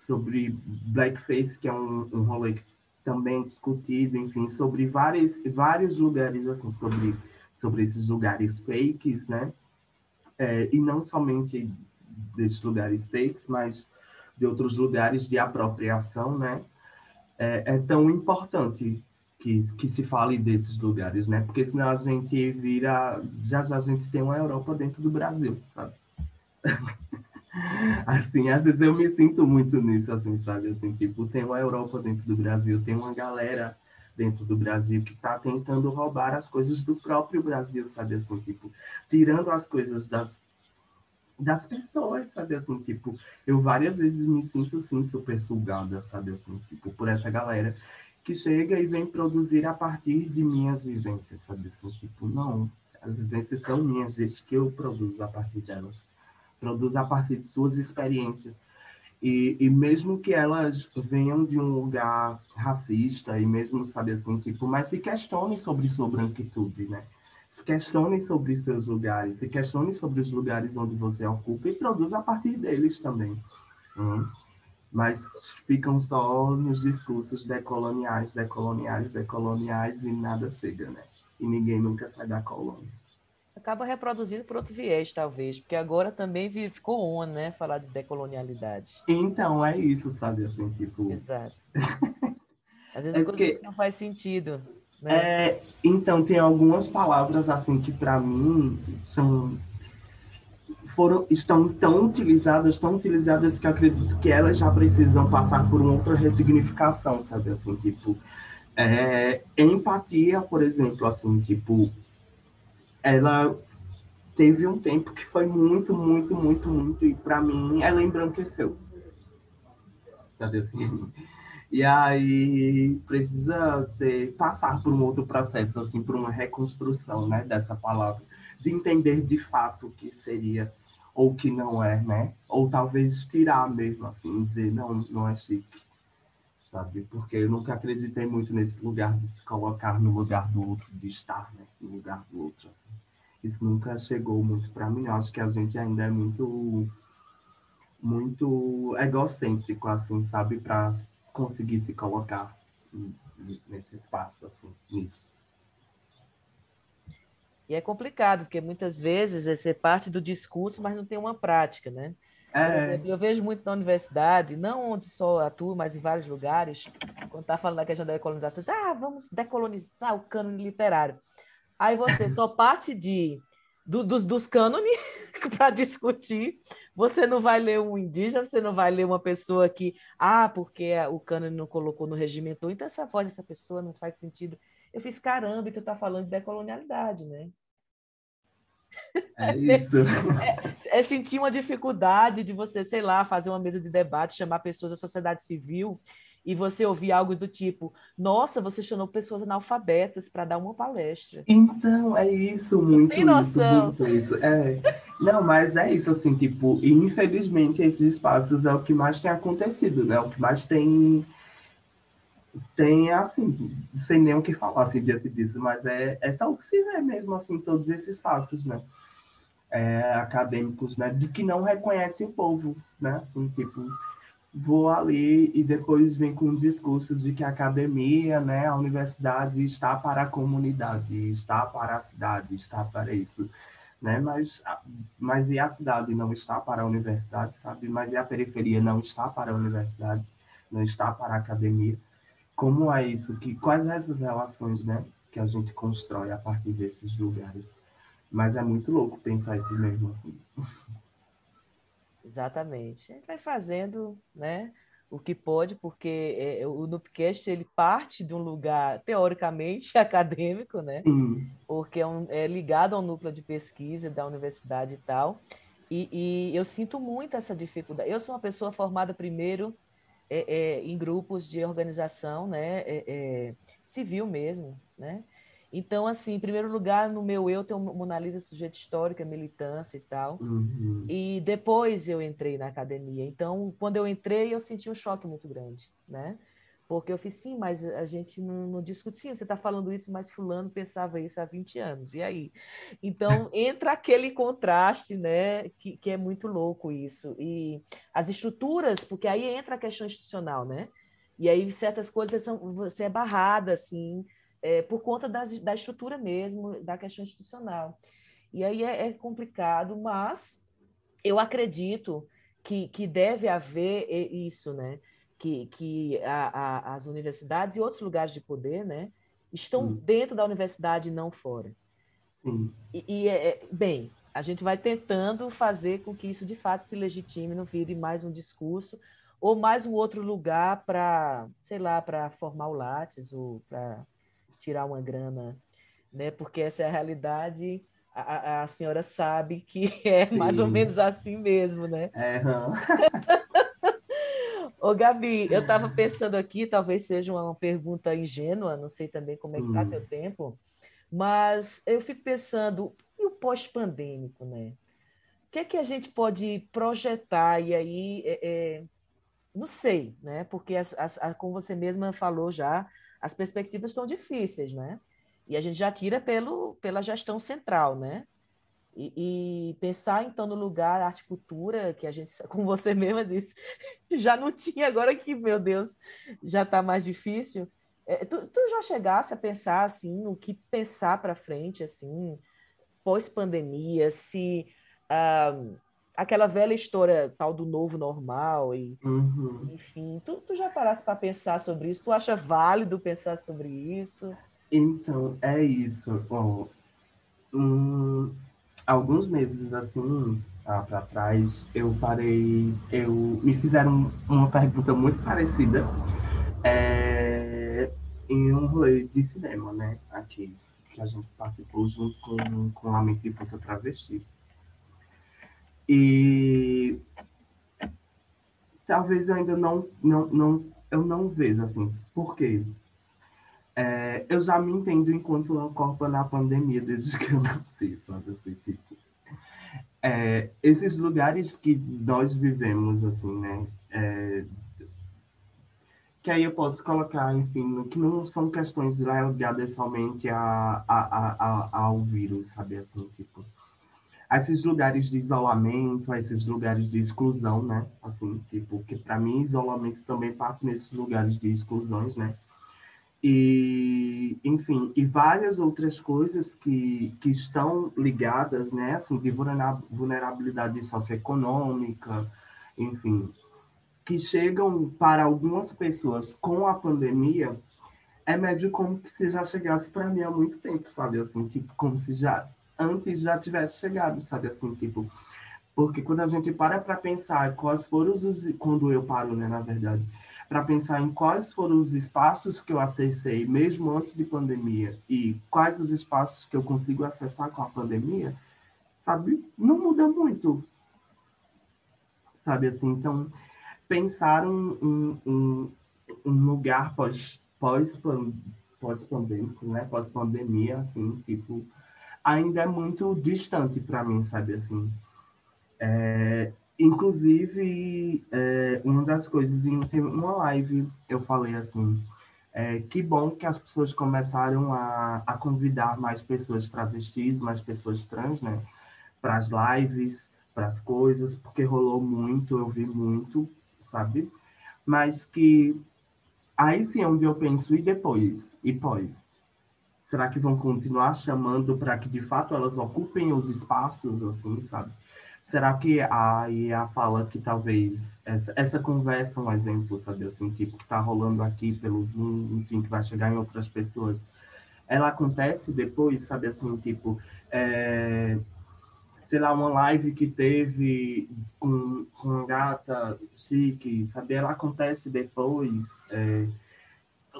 Speaker 2: Sobre blackface, que é um, um rolê também discutido, enfim, sobre vários, vários lugares, assim, sobre, sobre esses lugares fakes, né? É, e não somente desses lugares fakes, mas de outros lugares de apropriação, né? É, é, tão importante que, que se fale desses lugares, né? Porque senão a gente vira... Já já a gente tem uma Europa dentro do Brasil, sabe? assim, às vezes eu me sinto muito nisso, assim, sabe? Assim, tipo, tem uma Europa dentro do Brasil, tem uma galera dentro do Brasil que está tentando roubar as coisas do próprio Brasil, sabe? Assim, tipo, tirando as coisas das das pessoas, sabe assim, tipo, eu várias vezes me sinto assim super sugada, sabe assim, tipo, por essa galera que chega e vem produzir a partir de minhas vivências, sabe assim, tipo, não, as vivências são minhas, desde que eu produzo a partir delas, produzo a partir de suas experiências. E, e mesmo que elas venham de um lugar racista, e mesmo, sabe assim, tipo, mas se questionem sobre sua branquitude, né? se questione sobre seus lugares, se questione sobre os lugares onde você ocupa e produza a partir deles também. Hum. Mas ficam só nos discursos decoloniais, decoloniais, decoloniais e nada chega, né? E ninguém nunca sai da colônia.
Speaker 1: Acaba reproduzindo por outro viés, talvez, porque agora também ficou on, né? Falar de decolonialidade.
Speaker 2: Então, é isso, sabe? Assim, tipo.
Speaker 1: Exato. Às vezes é porque... não faz sentido. Né?
Speaker 2: É, então, tem algumas palavras assim que para mim são foram estão tão utilizadas, tão utilizadas que eu acredito que elas já precisam passar por uma outra ressignificação, sabe assim, tipo é, empatia, por exemplo, assim, tipo ela teve um tempo que foi muito, muito, muito, muito e para mim ela embranqueceu, sabe assim. E aí precisa ser, passar por um outro processo, assim, por uma reconstrução, né, dessa palavra, de entender de fato o que seria ou que não é, né? Ou talvez tirar mesmo, assim, dizer, não, não é chique, sabe? Porque eu nunca acreditei muito nesse lugar de se colocar no lugar do outro, de estar, né, no lugar do outro, assim. Isso nunca chegou muito para mim. Eu acho que a gente ainda é muito muito egocêntrico, assim, sabe? Para conseguir se colocar nesse espaço, assim, nisso.
Speaker 1: E é complicado, porque muitas vezes é ser parte do discurso, mas não tem uma prática, né?
Speaker 2: É.
Speaker 1: Exemplo, eu vejo muito na universidade, não onde só atuo, mas em vários lugares, quando está falando da questão da decolonização, ah, vamos decolonizar o cânone literário. Aí você só parte de, do, dos, dos cânones para discutir você não vai ler um indígena, você não vai ler uma pessoa que, ah, porque o cânone não colocou no regimentou, então essa voz dessa pessoa não faz sentido. Eu fiz, caramba, e tu tá falando de decolonialidade, né?
Speaker 2: É isso.
Speaker 1: É, é, sentir uma dificuldade de você, sei lá, fazer uma mesa de debate, chamar pessoas da sociedade civil e você ouvir algo do tipo: Nossa, você chamou pessoas analfabetas para dar uma palestra.
Speaker 2: Então, é isso, muito Tem noção. isso, muito isso. É. Não, mas é isso, assim, tipo, infelizmente esses espaços é o que mais tem acontecido, né? O que mais tem. Tem, assim, sem nem o que falar, assim, diante disso, mas é, é só o que se vê mesmo, assim, todos esses espaços, né? É, acadêmicos, né? De que não reconhecem o povo, né? Assim, tipo, vou ali e depois vem com um discurso de que a academia, né, a universidade está para a comunidade, está para a cidade, está para isso, né? Mas, mas e a cidade não está para a universidade, sabe? Mas e a periferia não está para a universidade, não está para a academia? Como é isso? Que quais essas relações, né, que a gente constrói a partir desses lugares? Mas é muito louco pensar isso mesmo assim.
Speaker 1: Exatamente. A gente vai fazendo, né? O que pode, porque é, o Nupcast ele parte de um lugar teoricamente acadêmico, né?
Speaker 2: Sim.
Speaker 1: Porque é, um, é ligado ao núcleo de pesquisa da universidade e tal. E, e, eu sinto muito essa dificuldade. Eu sou uma pessoa formada primeiro é, é, em grupos de organização, né? É, é, civil mesmo, né? Então, assim, em primeiro lugar, no meu eu tem Mona Lisa sujeito histórica, militância e tal. Uhum. E depois eu entrei na academia. Então, quando eu entrei, eu senti um choque muito grande, né? Porque eu fiz, sim, mas a gente não, não discute. Sim, você está falando isso, mas fulano pensava isso há 20 anos. E aí? Então, entra aquele contraste, né? Que, que é muito louco isso. E as estruturas, porque aí entra a questão institucional, né? E aí certas coisas são, você é barrada, assim, é, por conta das, da estrutura mesmo, da questão institucional. E aí é, é complicado, mas eu acredito que, que deve haver isso, né? Que, que a, a, as universidades e outros lugares de poder, né, estão Sim. dentro da universidade e não fora. Sim. E, e é, é, bem, a gente vai tentando fazer com que isso de fato se legitime, não vire mais um discurso ou mais um outro lugar para, sei lá, para formar o Lattes ou para tirar uma grana, né? Porque essa é a realidade. A, a senhora sabe que é mais Sim. ou menos assim mesmo, né? É, não. Ô, Gabi, eu estava pensando aqui, talvez seja uma pergunta ingênua, não sei também como é que está hum. teu tempo, mas eu fico pensando, e o pós-pandêmico, né? O que é que a gente pode projetar? E aí, é, é, não sei, né? Porque, as, as, como você mesma falou já, as perspectivas estão difíceis, né? E a gente já tira pelo, pela gestão central, né? E, e, pensar então no lugar arte cultura que a gente, como você mesma disse, já não tinha agora que meu Deus já está mais difícil. É, tu, tu, já chegasse a pensar assim o que pensar para frente assim pós pandemia se ah, aquela velha história tal do novo normal e uhum. enfim, tu, tu já parasse para pensar sobre isso? Tu acha válido pensar sobre isso?
Speaker 2: Então, é isso. Bom, hum, alguns meses assim ah, para trás, eu parei, eu me fizeram uma pergunta muito parecida é, em um rolê de cinema, né? Aqui que a gente participou junto com, com a mente de força travesti. E talvez eu ainda não, não, não, eu não vejo assim. Por quê? É, eu já me entendo enquanto uma corpa na pandemia desde que eu nasci, sabe assim, tipo. É, esses lugares que nós vivemos, assim, né? É, que aí eu posso colocar, enfim, que não são questões ligadas somente a, a, a, ao vírus, sabe, assim, tipo esses lugares de isolamento, esses lugares de exclusão, né? Assim, tipo, que para mim isolamento também parte nesses lugares de exclusões, né? E, enfim, e várias outras coisas que, que estão ligadas, né? Assim, de vulnerabilidade socioeconômica, enfim, que chegam para algumas pessoas com a pandemia é médio como se já chegasse para mim há muito tempo, sabe? Assim, tipo, como se já antes já tivesse chegado, sabe assim, tipo, porque quando a gente para para pensar quais foram os quando eu paro, né, na verdade, para pensar em quais foram os espaços que eu acessei mesmo antes de pandemia e quais os espaços que eu consigo acessar com a pandemia, sabe? Não muda muito. Sabe assim, então pensar um, um, um lugar pós pós né? Pós pandemia, assim, tipo ainda é muito distante para mim, sabe assim. É, inclusive, é, uma das coisas, em uma live eu falei assim, é, que bom que as pessoas começaram a, a convidar mais pessoas travestis, mais pessoas trans, né, para as lives, para as coisas, porque rolou muito, eu vi muito, sabe? Mas que aí sim é onde eu penso, e depois? E pós? Será que vão continuar chamando para que de fato elas ocupem os espaços, assim, sabe? Será que a IA fala que talvez essa, essa conversa, um exemplo, sabe, assim, tipo, que está rolando aqui pelo Zoom, enfim, que vai chegar em outras pessoas, ela acontece depois, sabe, assim, tipo, é, sei lá, uma live que teve com, com a gata chique, sabe, ela acontece depois, é,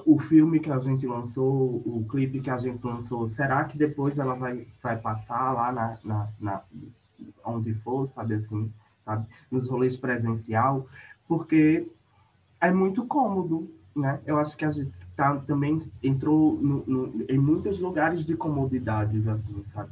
Speaker 2: o filme que a gente lançou, o clipe que a gente lançou, será que depois ela vai, vai passar lá na, na, na onde for, sabe assim, sabe, nos rolês presencial, porque é muito cômodo, né? Eu acho que a gente tá, também entrou no, no, em muitos lugares de comodidades, assim, sabe?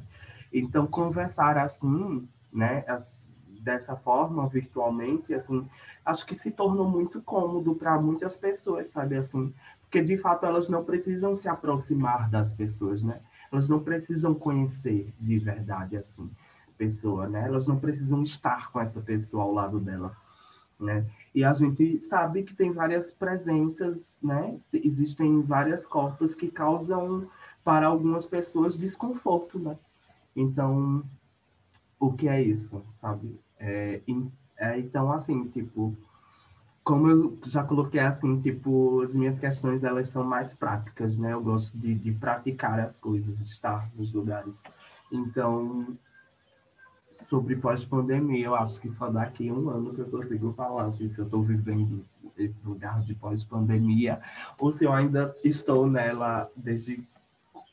Speaker 2: Então, conversar assim, né, as, dessa forma, virtualmente, assim, acho que se tornou muito cômodo para muitas pessoas, sabe, assim, porque de fato elas não precisam se aproximar das pessoas, né? Elas não precisam conhecer de verdade, assim, pessoa, né? Elas não precisam estar com essa pessoa ao lado dela, né? E a gente sabe que tem várias presenças, né? Existem várias corpos que causam para algumas pessoas desconforto, né? Então, o que é isso, sabe? É, é, então, assim, tipo, como eu já coloquei assim, tipo, as minhas questões elas são mais práticas, né? Eu gosto de, de praticar as coisas, estar nos lugares. Então, sobre pós-pandemia, eu acho que só daqui a um ano que eu consigo falar se eu estou vivendo esse lugar de pós-pandemia ou se eu ainda estou nela desde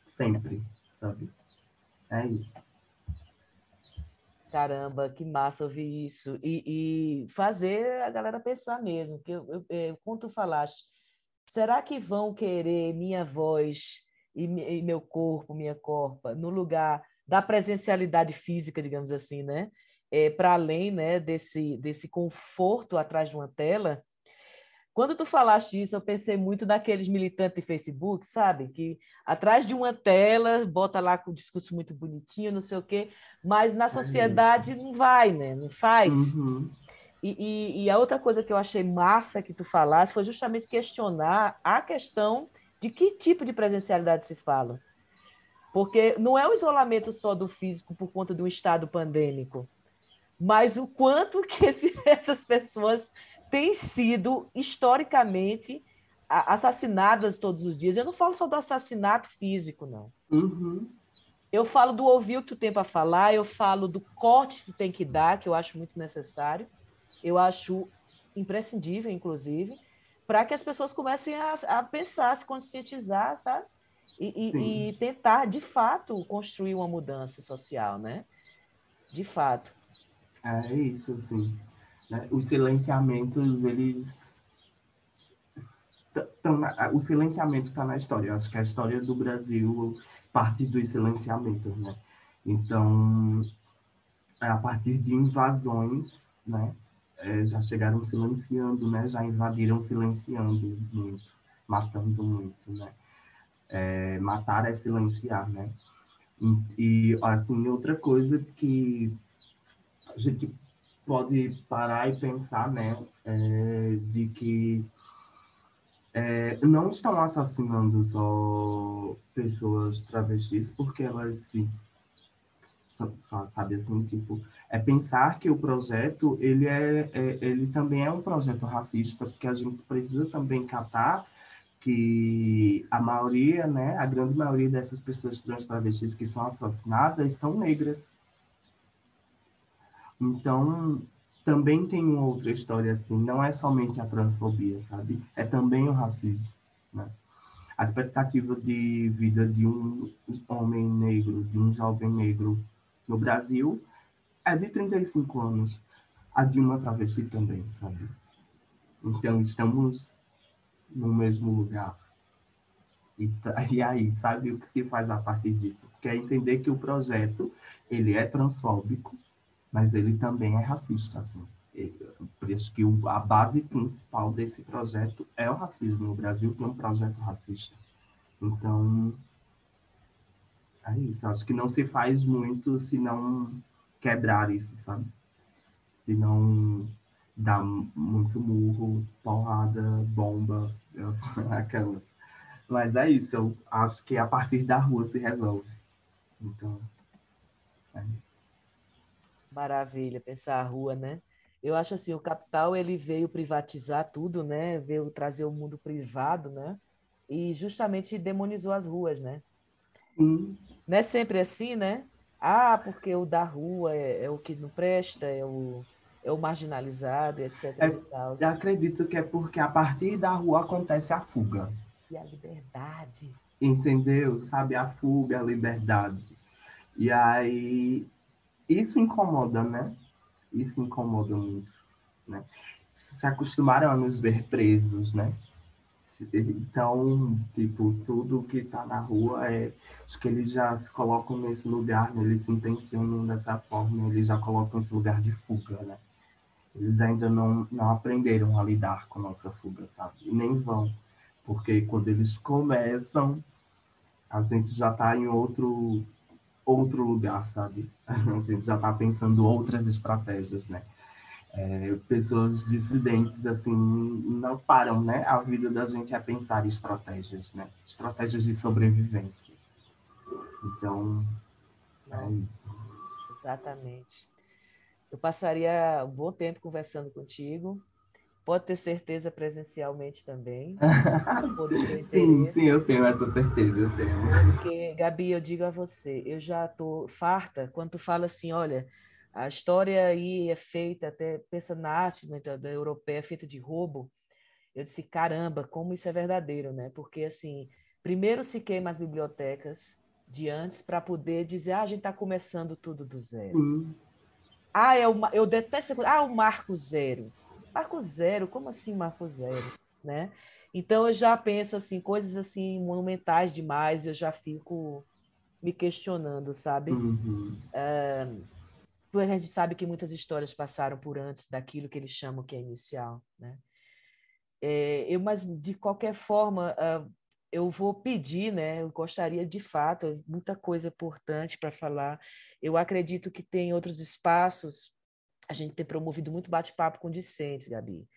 Speaker 2: sempre, sabe? É isso.
Speaker 1: Caramba, que massa ouvir isso. E, e fazer a galera pensar mesmo, que eu, eu, eu, como tu falaste, será que vão querer minha voz e, e meu corpo, minha corpa, no lugar da presencialidade física, digamos assim, né? É, para além né, desse, desse conforto atrás de uma tela. Quando tu falaste isso, eu pensei muito naqueles militantes de Facebook, sabe? Que atrás de uma tela, bota lá com o discurso muito bonitinho, não sei o quê, mas na sociedade não vai, né? Não faz. Uhum. E, e, e, a outra coisa que eu achei massa que tu falasse foi justamente questionar a questão de que tipo de presencialidade se fala. Porque não é o isolamento só do físico por conta do estado pandêmico, mas o quanto que esse, essas pessoas têm sido historicamente assassinadas todos os dias. Eu não falo só do assassinato físico, não.
Speaker 2: Uhum.
Speaker 1: Eu falo do ouvir o que tu tem para falar, eu falo do corte que tu tem que dar, que eu acho muito necessário, eu acho imprescindível, inclusive, para que as pessoas comecem a, a pensar, a se conscientizar, sabe? E, e, tentar, de fato, construir uma mudança social, né? De fato.
Speaker 2: É isso, sim. Né? Os silenciamentos, eles... Tão na... O silenciamento está na história. Eu acho que a história do Brasil parte dos silenciamentos, né? Então, a partir de invasões, né? É, já chegaram silenciando, né? Já invadiram silenciando muito, matando muito, né? É, matar é silenciar, né? E, e, assim, outra coisa que a gente pode parar e pensar, né, é, de que é, não estão assassinando só pessoas travestis porque elas se sabe assim tipo é pensar que o projeto ele é, é, ele também é um projeto racista porque a gente precisa também catar que a maioria, né, a grande maioria dessas pessoas trans travestis que são assassinadas são negras. Então, também tem outra história assim, não é somente a transfobia, sabe? É também o racismo, né? A expectativa de vida de um homem negro, de um jovem negro no Brasil é de 35 anos. A de uma travesti também, sabe? Então, estamos no mesmo lugar. E, e aí, sabe o que se faz a partir disso? Quer entender que o projeto, ele é transfóbico, mas ele também é racista, assim. Por isso que a base principal desse projeto é o racismo. O Brasil tem um projeto racista. Então, é isso. Acho que não se faz muito se não quebrar isso, sabe? Se não dá muito murro, porrada, bomba, aquelas. Mas é isso, eu acho que a partir da rua se resolve. Então, é isso.
Speaker 1: Maravilha, pensar a rua, né? Eu acho assim, o capital ele veio privatizar tudo, né? Veio trazer o mundo privado, né? E justamente demonizou as ruas, né?
Speaker 2: Sim.
Speaker 1: Não é sempre assim, né? Ah, porque o da rua é, é o que não presta, é o é o marginalizado, etc. É,
Speaker 2: eu acredito que é porque a partir da rua acontece a fuga.
Speaker 1: E a liberdade.
Speaker 2: Entendeu? Sabe, a fuga, a liberdade. E aí, isso incomoda, né? Isso incomoda muito, né? Se acostumaram a nos ver presos, né? Então, tipo, tudo que está na rua é. Acho que eles já se colocam nesse lugar, né? eles se intencionam dessa forma, eles já colocam esse lugar de fuga, né? Eles ainda não, não aprenderam a lidar com nossa fuga, sabe? E nem vão. Porque quando eles começam, a gente já está em outro, outro lugar, sabe? A gente já está pensando outras estratégias, né? É, pessoas dissidentes, assim, não param, né? A vida da gente é pensar estratégias, né? Estratégias de sobrevivência. Então, é isso.
Speaker 1: Exatamente. Eu passaria um bom tempo conversando contigo. Pode ter certeza presencialmente também.
Speaker 2: sim, sim, eu tenho essa certeza, eu tenho.
Speaker 1: Porque, Gabi, eu digo a você, eu já estou farta quando tu fala assim, olha, a história aí é feita, até pensa na arte da europeia, é feita de roubo. Eu disse, caramba, como isso é verdadeiro, né? Porque, assim, primeiro se queima as bibliotecas de antes para poder dizer, ah, a gente está começando tudo do zero. Sim. Ah, é o, eu detesto. Ah, o Marco Zero. Marco Zero, como assim Marco Zero? Né? Então eu já penso assim, coisas assim monumentais demais, eu já fico me questionando, sabe? Uhum. É, a gente sabe que muitas histórias passaram por antes daquilo que eles chamam que é inicial, né? É, eu, mas de qualquer forma, uh, eu vou pedir, né? Eu gostaria de fato, muita coisa importante para falar. Eu acredito que tem outros espaços. A gente tem promovido muito bate-papo com discentes, Gabi.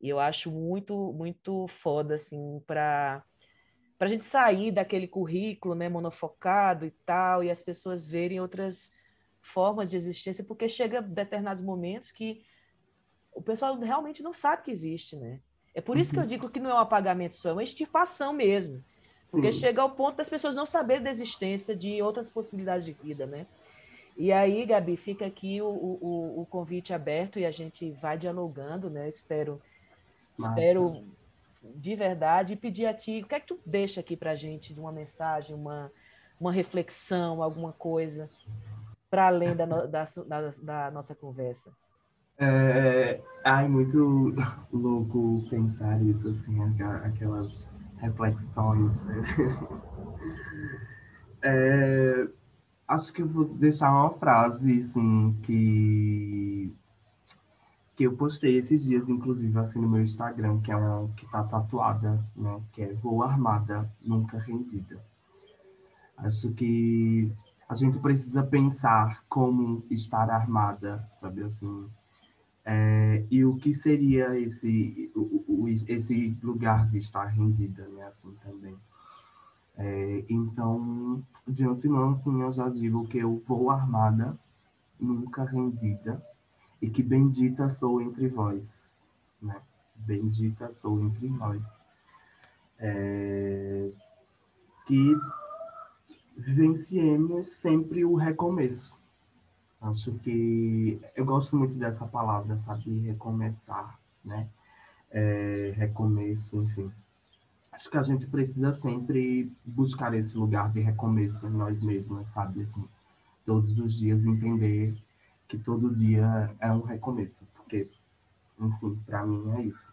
Speaker 1: E eu acho muito, muito foda, assim, para a gente sair daquele currículo né, monofocado e tal, e as pessoas verem outras formas de existência, porque chega determinados momentos que o pessoal realmente não sabe que existe, né? É por isso que eu uhum. digo que não é um apagamento só, é uma extirpação mesmo. Porque Sim. chega ao ponto das pessoas não saberem da existência de outras possibilidades de vida, né? E aí, Gabi, fica aqui o, o, o convite aberto e a gente vai dialogando, né? Espero, espero de verdade pedir a ti, o que é que tu deixa aqui para a gente de uma mensagem, uma, uma reflexão, alguma coisa, para além da, no, da, da, da, nossa conversa?
Speaker 2: É, ai, muito louco pensar isso, assim, aquelas reflexões. É, acho que eu vou deixar uma frase, assim, que que eu postei esses dias, inclusive, assim, no meu Instagram, que é uma que tá tatuada, né? Que é Vou Armada, Nunca Rendida. Acho que a gente precisa pensar como estar armada, sabe, assim. É, e o que seria esse, o, o, esse lugar de estar rendida, né, assim, também. É, então, de antemão, assim, eu já digo que eu vou armada, nunca rendida, e que bendita sou entre vós, né? Bendita sou entre vós. É, que vivenciemos sempre o recomeço. Acho que eu gosto muito dessa palavra, sabe? Recomeçar, né? É, recomeço, enfim acho que a gente precisa sempre buscar esse lugar de recomeço em nós mesmos, sabe? Assim, todos os dias entender que todo dia é um recomeço, porque, enfim, para mim é isso.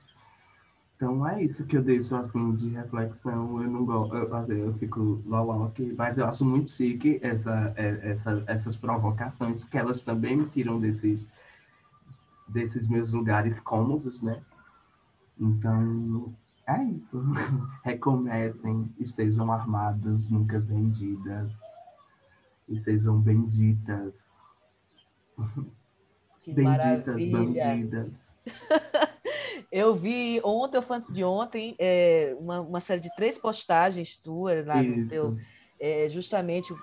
Speaker 2: Então é isso que eu deixo assim de reflexão. Eu não gosto, eu, eu fico loloque, mas eu acho muito chique essa, é, essa, essas provocações que elas também me tiram desses desses meus lugares cômodos, né? Então é isso. Recomecem, estejam armados, nunca rendidas. E sejam benditas.
Speaker 1: Que benditas, maravilha. bandidas. Eu vi ontem, ou antes de ontem, é, uma, uma, série de três postagens tuas lá Isso. no teu, é, justamente o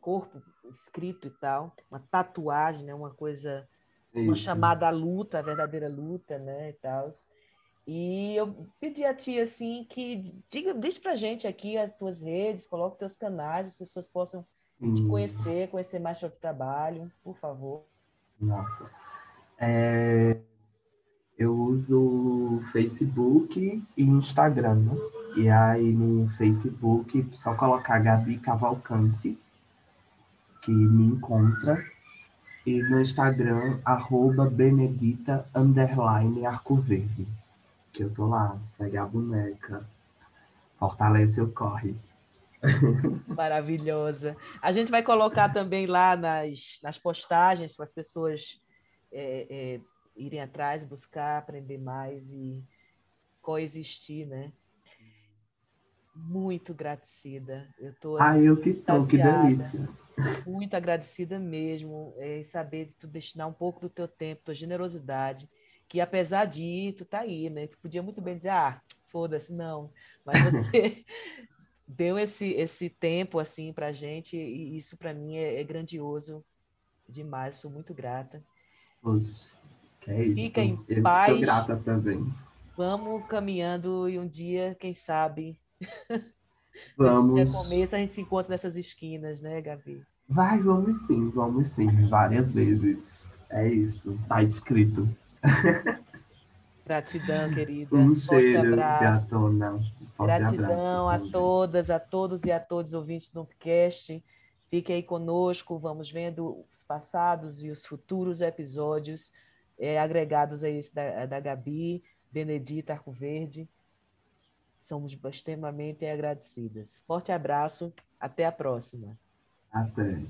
Speaker 1: corpo escrito e tal, uma tatuagem, né, uma coisa, Isso. uma chamada à luta, a verdadeira luta, né, e tal. E eu pedi a ti assim que diga, diz pra gente aqui as tuas redes, coloque teus canais, as pessoas possam te conhecer, conhecer mais sobre o trabalho, por favor.
Speaker 2: Nossa. É, eu uso Facebook e Instagram, né? E aí no Facebook, só colocar Gabi Cavalcante, que me encontra. E no Instagram, arroba Benedita, underline, Arco Verde que eu tô lá, segue a boneca, Fortalece o corre.
Speaker 1: Maravilhosa. A gente vai colocar também lá nas, nas postagens para as pessoas é, é, irem atrás, buscar, aprender mais e coexistir, né? Muito agradecida. Eu tô,
Speaker 2: assim, Ai, eu que tô, que delícia.
Speaker 1: Muito agradecida mesmo é, em saber de tu destinar um pouco do teu tempo, tua generosidade, que apesar de tu tá aí, né? Tu podia muito bem dizer, ah, foda-se, não. Mas você deu esse, esse tempo assim para gente e isso para mim é, é, grandioso demais. Sou muito grata.
Speaker 2: Que é isso.
Speaker 1: Fica em Eu paz. Estou
Speaker 2: grata também.
Speaker 1: Vamos caminhando e um dia, quem sabe,
Speaker 2: vamos.
Speaker 1: começa a gente se encontra nessas esquinas, né, Gabi?
Speaker 2: Vai, vamos sim, vamos sim, várias vezes. É isso, tá escrito.
Speaker 1: Gratidão, querida.
Speaker 2: Um cheiro, gatona.
Speaker 1: Gratidão a todas, a todos e a todos ouvintes do podcast. Fiquem aí conosco, vamos vendo os passados e os futuros episódios é, agregados a esse da, da Gabi, Benedita Arcoverde. Somos extremamente agradecidas. Forte abraço, até a próxima.
Speaker 2: Até.